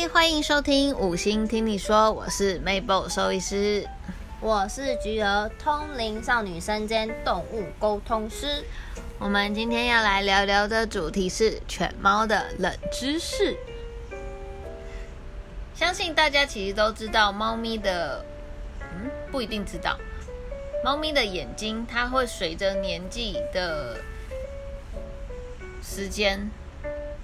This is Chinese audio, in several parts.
嗨，欢迎收听五星听你说，我是 Mabel 兽医师。我是菊儿，通灵少女身兼动物沟通师。我们今天要来聊聊的主题是犬猫的冷知识。相信大家其实都知道，猫咪的，嗯，不一定知道，猫咪的眼睛它会随着年纪的时间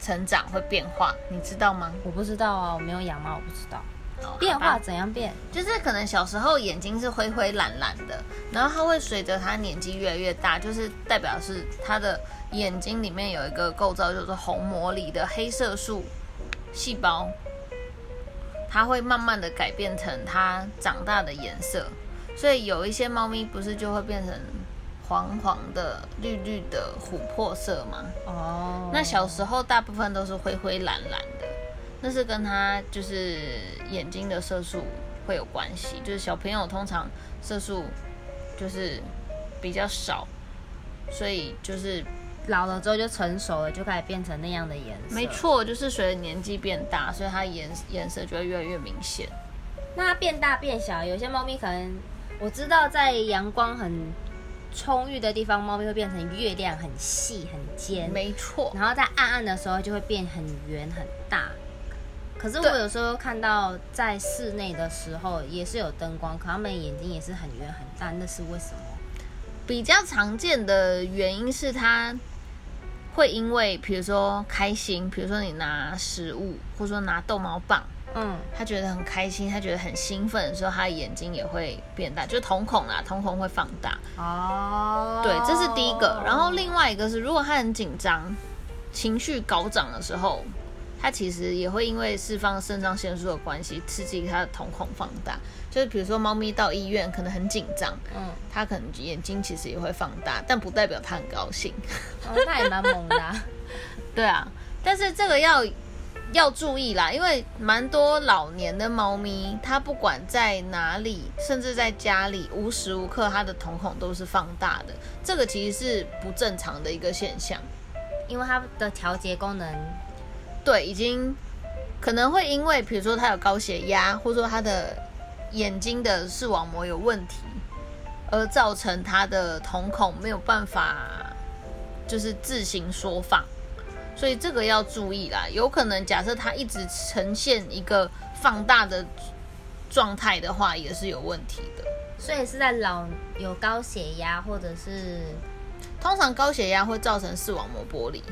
成长会变化，你知道吗？我不知道啊，我没有养猫，我不知道。哦变化怎样变？就是可能小时候眼睛是灰灰蓝蓝的，然后它会随着它年纪越来越大，就是代表是它的眼睛里面有一个构造就是虹膜里的黑色素细胞，它会慢慢的改变成它长大的颜色，所以有一些猫咪不是就会变成黄黄的、绿绿的琥珀色吗？哦，那小时候大部分都是灰灰蓝蓝的，那是跟他就是眼睛的色素会有关系。就是小朋友通常色素就是比较少，所以就是老了之后就成熟了，就开始变成那样的颜色。没。错，就是随着年纪变大，所以它颜颜色就会越来越明显。那它变大变小，有些猫咪可能我知道，在阳光很充裕的地方，猫咪会变成月亮，很细很尖。没错，然后在暗暗的时候就会变很圆很大。可是我有时候看到在室内的时候也是有灯光，可它们眼睛也是很圆很大，那是为什么？比较常见的原因是它会因为比如说开心，比如说你拿食物，或者说拿逗猫棒。嗯，他觉得很开心，他觉得很兴奋的时候，他的眼睛也会变大，就瞳孔啦，瞳孔会放大。哦，对，这是第一个。然后另外一个是，如果他很紧张、情绪高涨的时候，他其实也会因为释放肾上腺素的关系，刺激他的瞳孔放大。就是比如说，猫咪到医院可能很紧张，嗯，它可能眼睛其实也会放大，但不代表它很高兴。哦，那也蛮猛的、啊。对啊，但是这个要要注意啦，因为蛮多老年的猫咪，它不管在哪里，甚至在家里，无时无刻它的瞳孔都是放大的，这个其实是不正常的一个现象。因为它的调节功能，对，已经可能会因为，比如说它有高血压，或者说它的眼睛的视网膜有问题，而造成它的瞳孔没有办法就是自行缩放，所以这个要注意啦。有可能假设它一直呈现一个放大的状态的话，也是有问题的。所以是在老有高血压或者是通常高血压会造成视网膜剥离，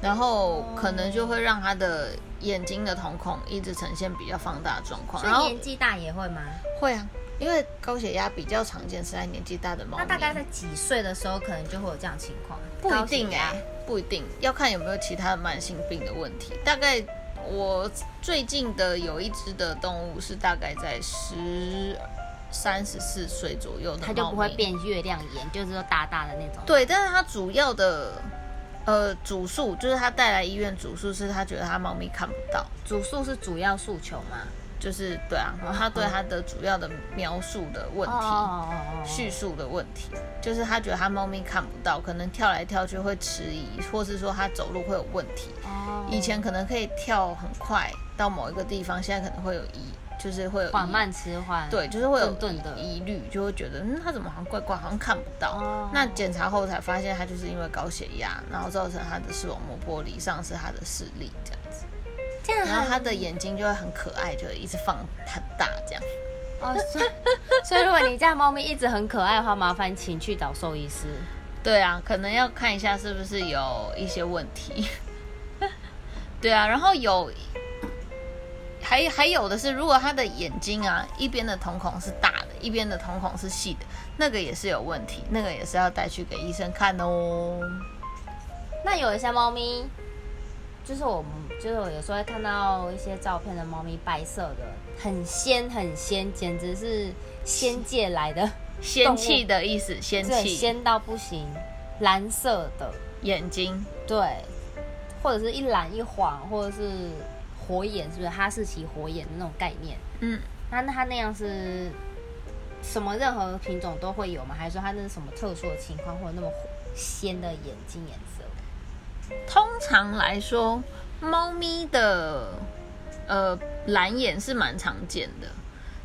然后可能就会让他的眼睛的瞳孔一直呈现比较放大的状况。然后年纪大也会吗？会啊，因为高血压比较常见是在年纪大的猫。那大概在几岁的时候可能就会有这样情况？不一定哎、不一定要看有没有其他的慢性病的问题。大概我最近的有一只的动物是大概在十三十四岁左右的，它就不会变月亮眼，就是说大大的那种。对，但是它主要的呃主诉就是它带来医院主诉是他觉得它猫咪看不到，主诉是主要诉求嘛？就是对啊，他对他的主要的描述的问题。哦叙述的问题，就是他觉得他猫咪看不到，可能跳来跳去会迟疑，或是说他走路会有问题。哦以前可能可以跳很快到某一个地方，现在可能会有疑，就是会有缓慢迟缓。对，就是会有疑虑，就会觉得嗯，他怎么好像怪怪，好像看不到。哦那检查后才发现，他就是因为高血压，然后造成他的视网膜剥离，丧失他的视力这样子。这样然后他的眼睛就会很可爱，就一直放很大这样。哦，所以 所以如果你家猫咪一直很可爱的话，麻烦请去找兽医师。对啊，可能要看一下是不是有一些问题。对啊，然后有还还有的是，如果它的眼睛啊一边的瞳孔是大的，一边的瞳孔是细的，那个也是有问题，那个也是要带去给医生看哦。那有一些猫咪，就是我们就是我有时候会看到一些照片的猫咪，白色的，很仙很仙，简直是仙界来的，仙气的意思，仙，气，仙到不行，蓝色的，眼睛，对，或者是一蓝一黄，或者是火眼，是不是哈士奇火眼的那种概念？嗯，那那它那样是什么？任何品种都会有吗？还是说它那是什么特殊的情况，或者那么鲜的眼睛颜色？通常来说，猫咪的呃蓝眼是蛮常见的，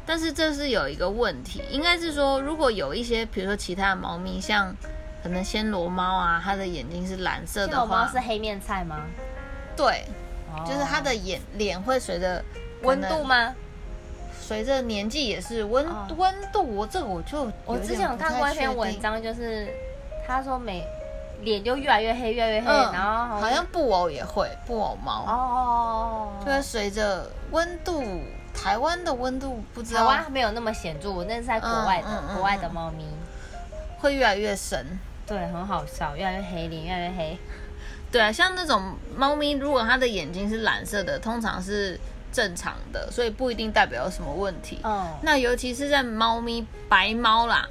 但是这是有一个问题，应该是说如果有一些比如说其他的猫咪，像可能暹罗猫啊，它的眼睛是蓝色的话猫是，黑面菜吗？对，就是它哦的眼脸会随着温度？吗？随着年纪也是温哦温度，我这个我就我之前有看过一篇文。章，就是他说每脸就越来越黑，越来越黑，嗯，然后好像布偶也会，布偶猫、哦，就会随着温度，台湾的温度不知道台道湾没有那么显著，那是在国外的，国外的猫咪，会越来越深。对，很好笑，越来越黑，脸越来越黑。对啊，像那种猫咪，如果它的眼睛是蓝色的，通常是正常的，所以不一定代表有什么问题。嗯，那尤其是在猫咪白猫啦，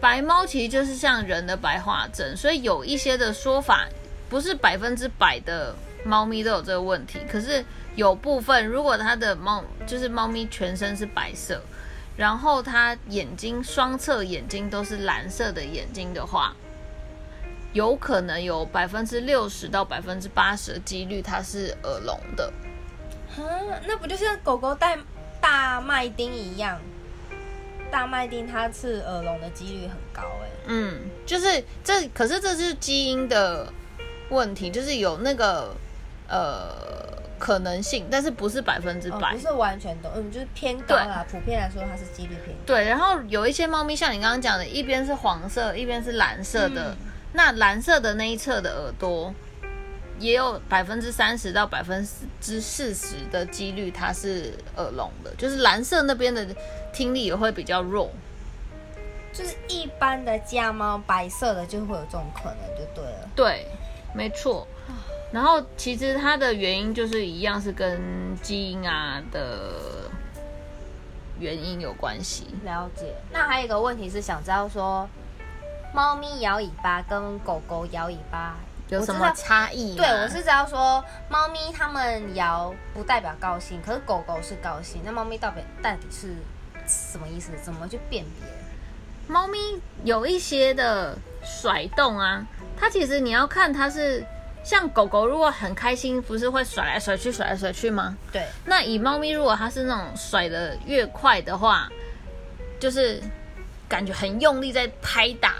白猫其实就是像人的白化症，所以有一些的说法不是百分之百的猫咪都有这个问题，可是有部分如果它的猫就是猫咪全身是白色，然后它眼睛双侧眼睛都是蓝色的眼睛的话。有可能有百分之六十到百分之八十的几率它是耳聋的，哈，那不就像狗狗戴大麦丁一样？大麦丁它是耳聋的几率很高哎、嗯，就是这，可是这是基因的问题，就是有那个呃可能性，但是不是百分之哦，百。不是完全都，嗯，就是偏高啦。普遍来说，它是几率偏高。对，然后有一些猫咪像你刚刚讲的，一边是黄色，一边是蓝色的，嗯那蓝色的那一侧的耳朵。也有百分之三十到百分之四十的几率它是耳聋的，就是蓝色那边的听力也会比较弱。就是一般的家猫，白色的就会有这种可能，就对了。对，没错。然后其实它的原因就是一样是跟基因啊的原因有关系。了解。那还有一个问题是想知道说，猫咪摇尾巴跟狗狗摇尾巴有什么差异吗？对，我是知道说，猫咪它们摇不代表高兴，可是狗狗是高兴。那猫咪到底到底是什么意思？怎么去辨别？猫咪有一些的甩动啊，它其实你要看它是像狗狗，如果很开心，不是会甩来甩去、甩来甩去吗？对，那以猫咪，如果它是那种甩的越快的话，就是感觉很用力在拍打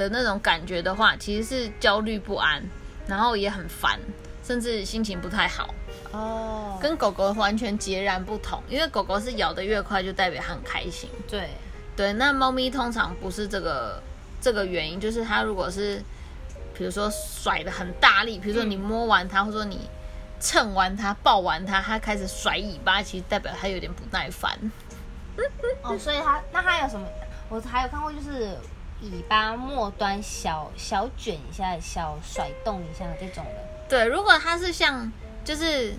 的那种感觉的话，其实是焦虑不安，然后也很烦，甚至心情不太好，哦，跟狗狗完全截然不同。因为狗狗是咬得越快，就代表它很开心。对，对，那猫咪通常不是这个这个原因，就是它如果是比如说甩的很大力，比如说你摸完它，或者说你蹭完它、抱完它，它开始甩尾巴，其实代表它有点不耐烦。哦，所以它那它有什么？我还有看过，就是尾巴末端小小卷一下、小甩动一下这种的。对，如果它是像就是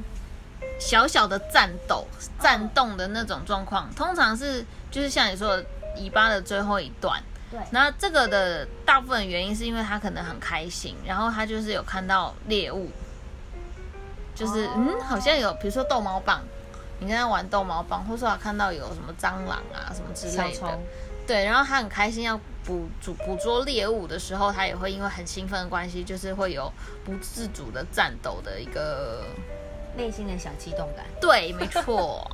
小小的战斗、战动的那种状况，通常是就是像你说的尾巴的最后一段。对，那这个的大部分原因是因为它可能很开心，然后它就是有看到猎物，就是、哦。嗯，好像有，比如说逗猫棒，你跟他玩逗猫棒，或者说他看到有什么蟑螂啊什么之类的对，然后他很开心要捕捕捕捉猎物的时候，他也会因为很兴奋的关系，就是会有不自主的颤抖的一个，内心的小激动感。对，没错。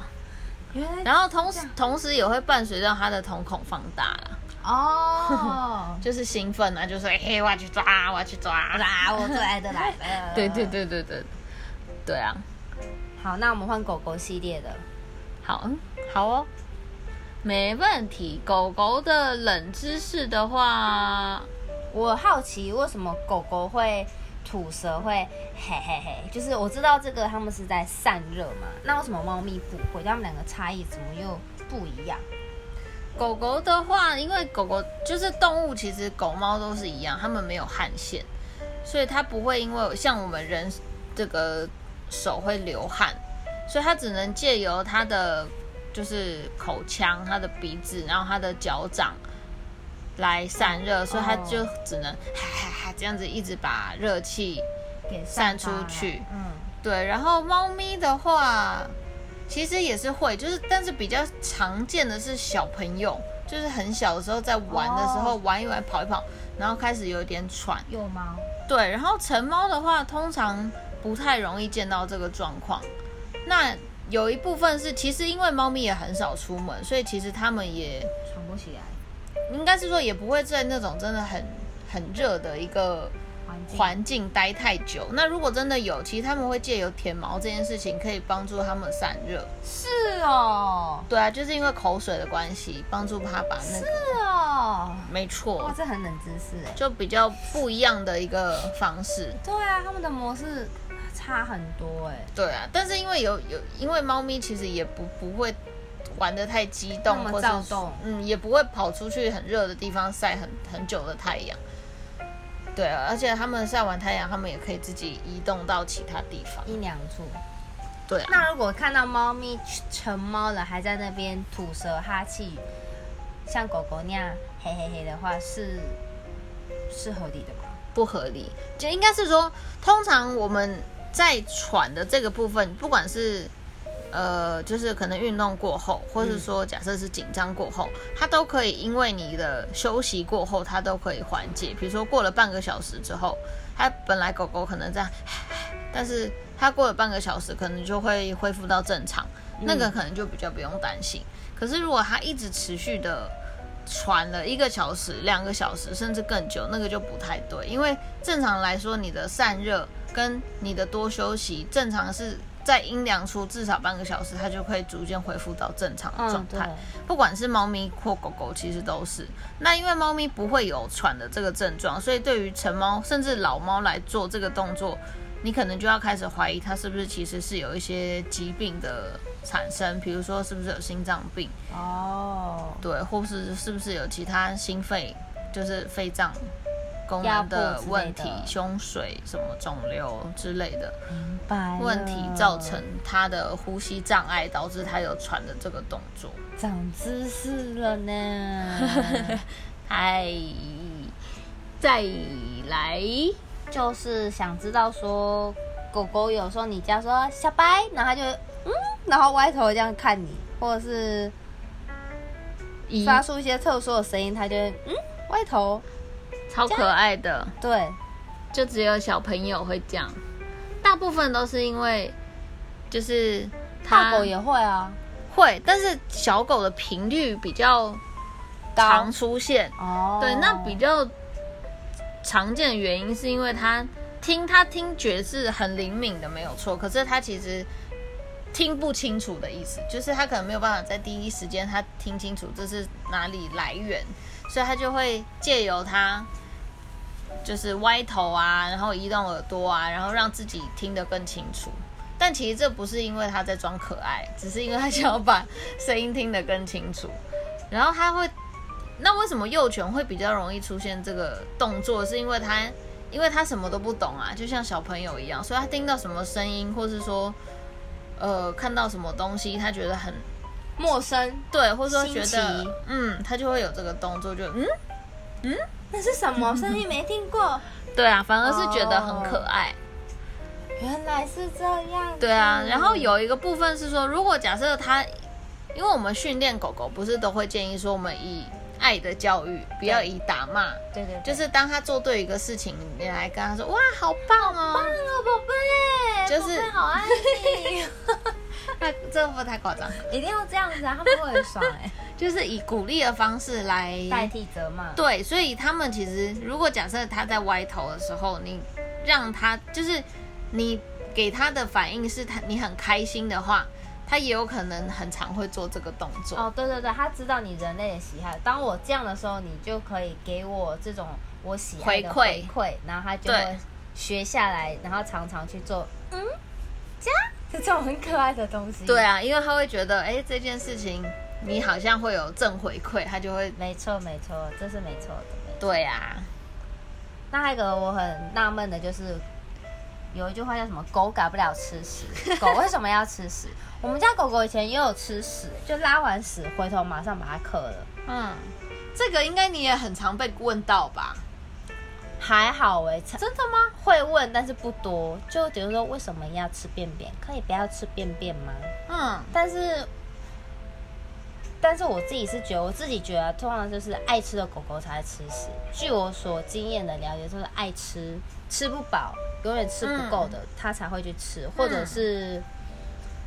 然后同时同时也会伴随到他的瞳孔放大啦，哦，就是兴奋啊，就是嘿，我要去抓，我要去抓，抓，我最爱的来了。对对。对对对，对啊，好，那我们换狗狗系列的。好，嗯，好哦，没问题。狗狗的冷知识的话，我好奇为什么狗狗会吐舌会嘿嘿嘿，就是我知道这个它们是在散热嘛，那为什么猫咪不会？它们两个差异怎么又不一样？狗狗的话，因为狗狗就是动物，其实狗猫都是一样，它们没有汗腺，所以它不会因为像我们人这个手会流汗，所以它只能借由它的就是口腔、它的鼻子，然后它的脚掌来散热，所以它就只能哈哈哈这样子一直把热气给散出去。嗯，对，然后猫咪的话，其实也是会，就是但是比较常见的是小朋友，就是很小的时候在玩的时候、哦。玩一玩跑一跑，然后开始有点喘。幼猫。对，然后成猫的话，通常不太容易见到这个状况，那有一部分是，其实因为猫咪也很少出门，所以其实它们也喘不起来，应该是说也不会在那种真的很很热的一个环境待太久。那如果真的有，其实他们会借由舔毛这件事情，可以帮助它们散热。是哦，对啊，就是因为口水的关系，帮助它把那个，是哦，哇，没错，这很冷知识哎。就比较不一样的一个方式。对啊，他们的模式差很多哎。对啊，但是因为有有，因为猫咪其实也不不会玩的太激动，或是躁动嗯，也不会跑出去很热的地方晒很很久的太阳。对啊，而且它们晒完太阳，它们也可以自己移动到其他地方。阴凉处。对啊，那如果看到猫咪成猫了，还在那边吐舌哈气，像狗狗那样嘿嘿嘿的话，是是合理的吗？不合理，就应该是说，通常我们在喘的这个部分，不管是呃，就是可能运动过后，或是说假设是紧张过后，它都可以因为你的休息过后，它都可以缓解。比如说过了半个小时之后，它本来狗狗可能这样，但是它过了半个小时，可能就会恢复到正常，那个可能就比较不用担心。可是如果它一直持续的喘了一个小时、两个小时，甚至更久，那个就不太对。因为正常来说，你的散热跟你的多休息，正常是在阴凉处至少半个小时，它就可以逐渐恢复到正常的状态。，不管是猫咪或狗狗，其实都是。那因为猫咪不会有喘的这个症状，所以对于成猫甚至老猫来做这个动作，你可能就要开始怀疑它是不是其实是有一些疾病的产生，比如说是不是有心脏病。哦，对，或是是不是有其他心肺，就是肺脏功压能的问题、胸水、什么肿瘤之类的明白问题，造成他的呼吸障碍，导致他有喘的这个动作。长知识了呢。嗨，再来，就是想知道说，狗狗有时候你叫说小白，然后它就嗯，然后歪头这样看你，或者是一发出一些特殊的声音，它就嗯歪头。超可爱的，对，就只有小朋友会这样，大部分都是因为就是它大狗也会啊，会，但是小狗的频率比较常出现。哦，对，那比较常见的原因是因为它听它听觉是很灵敏的，没有错。可是它其实听不清楚的意思，就是它可能没有办法在第一时间它听清楚这是哪里来源，所以它就会借由它就是歪头啊，然后移动耳朵啊，然后让自己听得更清楚。但其实这不是因为它在装可爱，只是因为它想要把声音听得更清楚。然后它会那为什么幼犬会比较容易出现这个动作？是因为它，因为它什么都不懂啊，就像小朋友一样，所以它听到什么声音，或是说，呃，看到什么东西，它觉得很陌生，对，或者说觉得，嗯，他就会有这个动作，就嗯嗯，那是什么声音？没听过。对啊，反而是觉得很可爱。原来是这样。对啊，然后有一个部分是说，如果假设它，因为我们训练狗狗，不是都会建议说，我们以爱的教育，不要以打骂。对对，就是是当他做对一个事情，你来跟他说：“哇，好棒哦！”棒哦，宝贝，就是好爱你，那 这不太夸张？一定要这样子啊，他们会很爽哎。就是以鼓励的方式来代替责骂，对，所以他们其实如果假设他在歪头的时候，你让他就是你给他的反应是他你很开心的话，他也有可能很常会做这个动作。哦，对对对，他知道你人类的喜好。当我这样的时候，你就可以给我这种我喜爱的回馈回馈，然后他就对会学下来，然后常常去做。嗯，这样是这种很可爱的东西。对，啊，因为他会觉得，哎，这件事情你好像会有正回馈，他就会没错没错，这是没错的。对啊，那还有一个我很纳闷的就是，有一句话叫什么“狗改不了吃屎”，狗为什么要吃屎？我们家狗狗以前也有吃屎，就拉完屎回头马上把它磕了。嗯，这个应该你也很常被问到吧？还好哎、真的吗？会问，但是不多。就比如说，为什么要吃便便？可以不要吃便便吗？嗯，但是，但是我自己是觉得，我自己觉得，通常就是爱吃的狗狗才会吃屎。据我所经验的了解，就是爱吃吃不饱，永远吃不够的，它才会去吃，或者是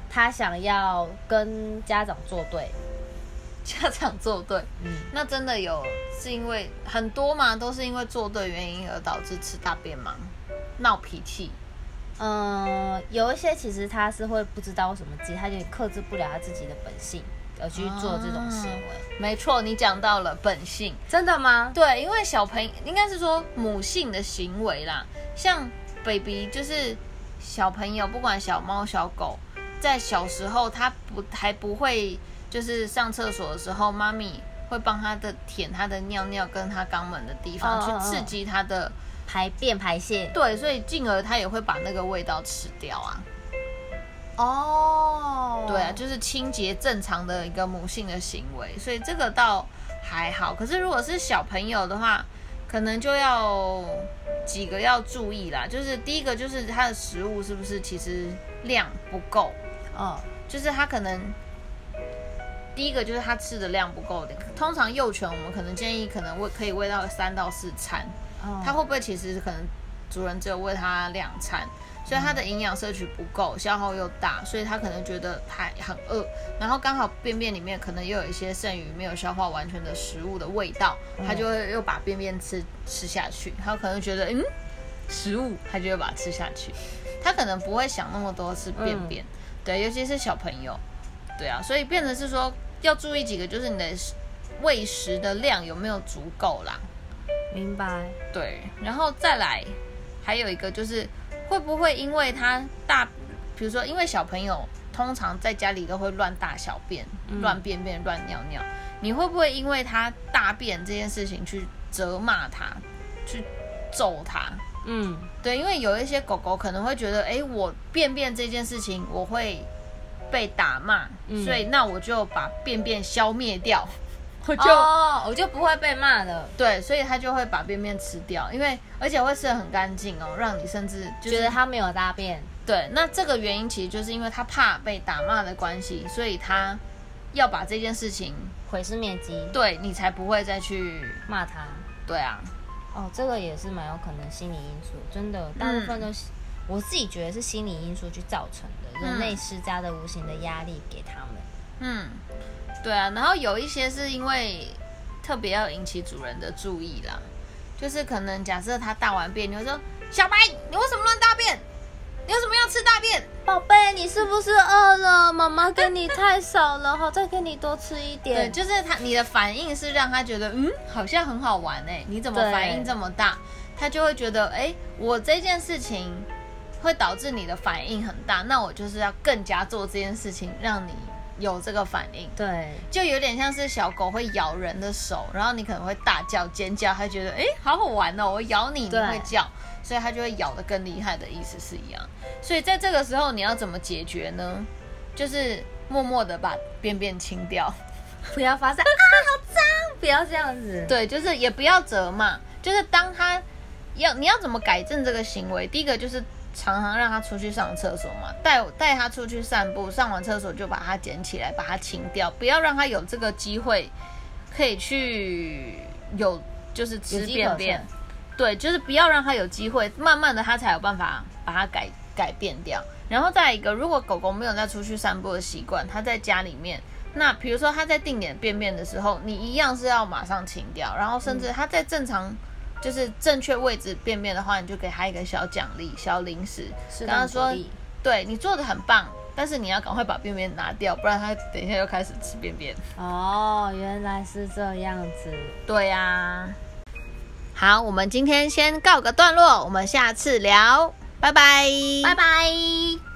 它想要跟家长作对，家长作对，嗯，那真的有是因为很多嘛，都是因为作对原因而导致吃大便吗？闹脾气，嗯，有一些其实他是会不知道为什么自己，他就克制不了他自己的本性，而去做这种行为。没错，你讲到了本性。真的吗？对，因为小朋友应该是说母性的行为啦，像 baby 就是小朋友，不管小猫小狗，在小时候他不还不会，就是上厕所的时候，妈咪会帮他的舔他的尿尿跟他肛门的地方，去刺激他的，排便排泄。对，所以进而他也会把那个味道吃掉啊。哦，对啊，就是清洁正常的一个母性的行为，所以这个倒还好。可是如果是小朋友的话，可能就要几个要注意啦。就是第一个就是它的食物是不是其实量不够，哦，就是他可能第一个就是他吃的量不够的。通常幼犬我们可能建议可能喂可以喂到三到四餐，哦他会不会其实可能主人只有喂它两餐，所以它的营养摄取不够，消耗又大，所以它可能觉得还很饿，然后刚好便便里面可能又有一些剩余没有消化完全的食物的味道，它就会又把便便吃吃下去，它可能觉得嗯食物，它就会把它吃下去，它可能不会想那么多吃便便，对，尤其是小朋友，对啊，所以变成是说要注意几个，就是你的喂食的量有没有足够啦。明白。对，然后再来，还有一个就是会不会因为他大，比如说因为小朋友通常在家里都会乱大小便、嗯。乱便便、乱尿尿，你会不会因为他大便这件事情去责骂他，去揍他？嗯，对，因为有一些狗狗可能会觉得，哎，我便便这件事情我会被打骂，嗯。所以那我就把便便消灭掉，我就。哦，我就不会被骂了，对，所以他就会把便便吃掉，因为而且会吃的很干净哦，让你甚至就是觉得他没有大便。对。那这个原因其实就是因为他怕被打骂的关系，所以他要把这件事情毁尸灭迹，对你才不会再去骂他。对啊，哦，这个也是蛮有可能心理因素，真的，大部分都是、我自己觉得是心理因素去造成的，人类施加的无形的压力给他们。嗯，对啊。然后有一些是因为特别要引起主人的注意啦，就是可能假设他大完便，你会说小白，你为什么乱大便？你为什么要吃大便？宝贝，你是不是饿了？妈妈给你太少了，好，再给你多吃一点对，就是他你的反应是让他觉得嗯，好像很好玩哎，你怎么反应这么大？他就会觉得哎，我这件事情会导致你的反应很大，那我就是要更加做这件事情，让你有这个反应。对，就有点像是小狗会咬人的手，然后你可能会大叫尖叫，它觉得哎好好玩哦，我咬你你对会叫，所以它就会咬得更厉害的意思是一样。所以在这个时候你要怎么解决呢？就是默默的把便便清掉。不要发生 啊，好脏！不要这样子。对，就是也不要责骂，就是当它要你要怎么改正这个行为？第一个就是常常让他出去上厕所嘛，带带他出去散步，上完厕所就把它捡起来，把它清掉，不要让他有这个机会可以去有就是吃便便。对，就是不要让他有机会，慢慢的他才有办法把它改改变掉。然后再一个，如果狗狗没有再出去散步的习惯，它在家里面，那比如说它在定点便便的时候，你一样是要马上清掉，然后甚至它在正常就是正确位置便便的话，你就给他一个小奖励、小零食，适跟它说对你做的很棒，但是你要赶快把便便拿掉，不然他等一下又开始吃便便。哦，原来是这样子。对呀、好，我们今天先告个段落，我们下次聊，拜拜，拜拜。